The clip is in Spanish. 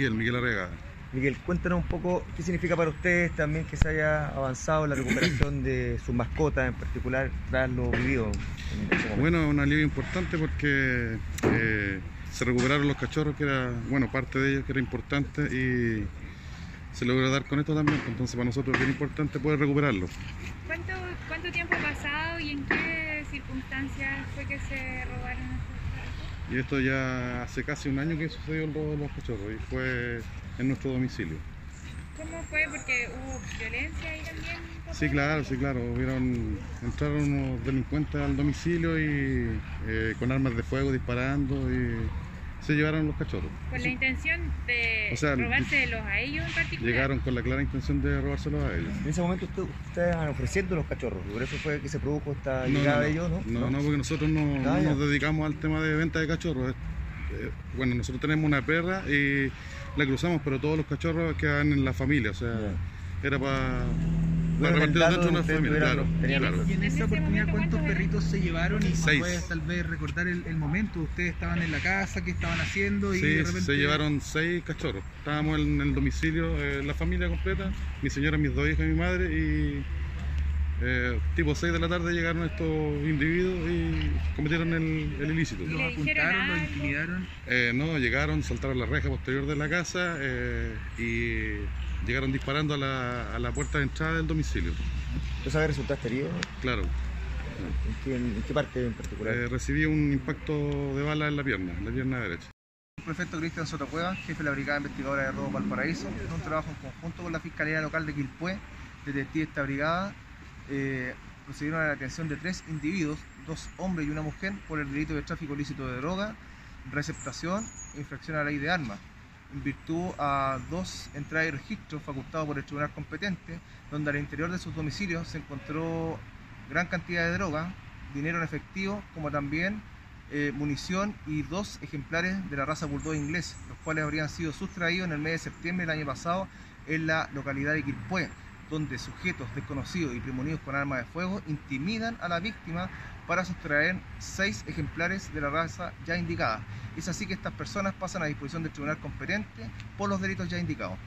Miguel, Miguel Arrega. Miguel, cuéntanos un poco qué significa para ustedes también que se haya avanzado en la recuperación de sus mascotas, en particular tras lo vivido momento. Bueno, un alivio importante porque eh, se recuperaron los cachorros, que era, bueno, parte de ellos que era importante y se logró dar con esto también, entonces para nosotros es bien importante poder recuperarlos. ¿Cuánto, ¿Cuánto tiempo ha pasado y en qué circunstancias fue que se robaron perros? Y esto ya hace casi un año que sucedió el robo de los cachorros y fue en nuestro domicilio. ¿Cómo fue? Porque hubo violencia ahí también. Sí, claro, sí, claro. Hubieron, entraron unos delincuentes al domicilio y eh, con armas de fuego disparando y se llevaron los cachorros. Con la intención de O sea, robárselos a ellos en particular. Llegaron con la clara intención de robárselos a ellos. En ese momento usted- ustedes estaban ofreciendo los cachorros, y por eso fue que se produjo esta No, llegada no, de ellos, ¿no? No, no, porque nosotros no, Ah, nos dedicamos al tema de venta de cachorros. Eh, bueno, nosotros tenemos una perra y la cruzamos, pero todos los cachorros quedan en la familia, o sea, era para Bueno, dato dentro de una familia, claro. claro. Y en ¿En esa oportunidad, ¿cuántos perritos se llevaron? Y Seis. puedes tal vez recordar el, el momento. Ustedes estaban en la casa, ¿qué estaban haciendo? Y de Sí, repente... se llevaron seis cachorros. Estábamos en el domicilio, eh, la familia completa, mi señora, mis dos hijas y mi madre, y eh, tipo 6 de la tarde llegaron estos individuos y cometieron el, el ilícito. Los ¿Le dijeron apuntaron, los intimidaron. Eh, no, llegaron, saltaron la reja posterior de la casa eh, y llegaron disparando a la, a la puerta de entrada del domicilio. ¿Tú sabes resultaste herido? Claro, ¿En qué, en qué parte en particular? eh, recibí un impacto de bala en la pierna, en la pierna derecha. El prefecto Cristian Sotocueva, jefe de la Brigada Investigadora de Robo Valparaíso, en un trabajo en conjunto con la Fiscalía Local de Quilpué, detectives de esta brigada, eh, procedieron a la detención de tres individuos, dos hombres y una mujer, por el delito de tráfico ilícito de droga, receptación e infracción a la ley de armas, en virtud a dos entradas y registros facultados por el tribunal competente, donde al interior de sus domicilios se encontró gran cantidad de droga, dinero en efectivo, como también eh, munición y dos ejemplares de la raza Bulldog inglés, los cuales habrían sido sustraídos en el mes de septiembre del año pasado en la localidad de Quilpué, donde sujetos desconocidos y premonidos con armas de fuego intimidan a la víctima para sustraer seis ejemplares de la raza ya indicada. Es así que estas personas pasan a disposición del tribunal competente por los delitos ya indicados.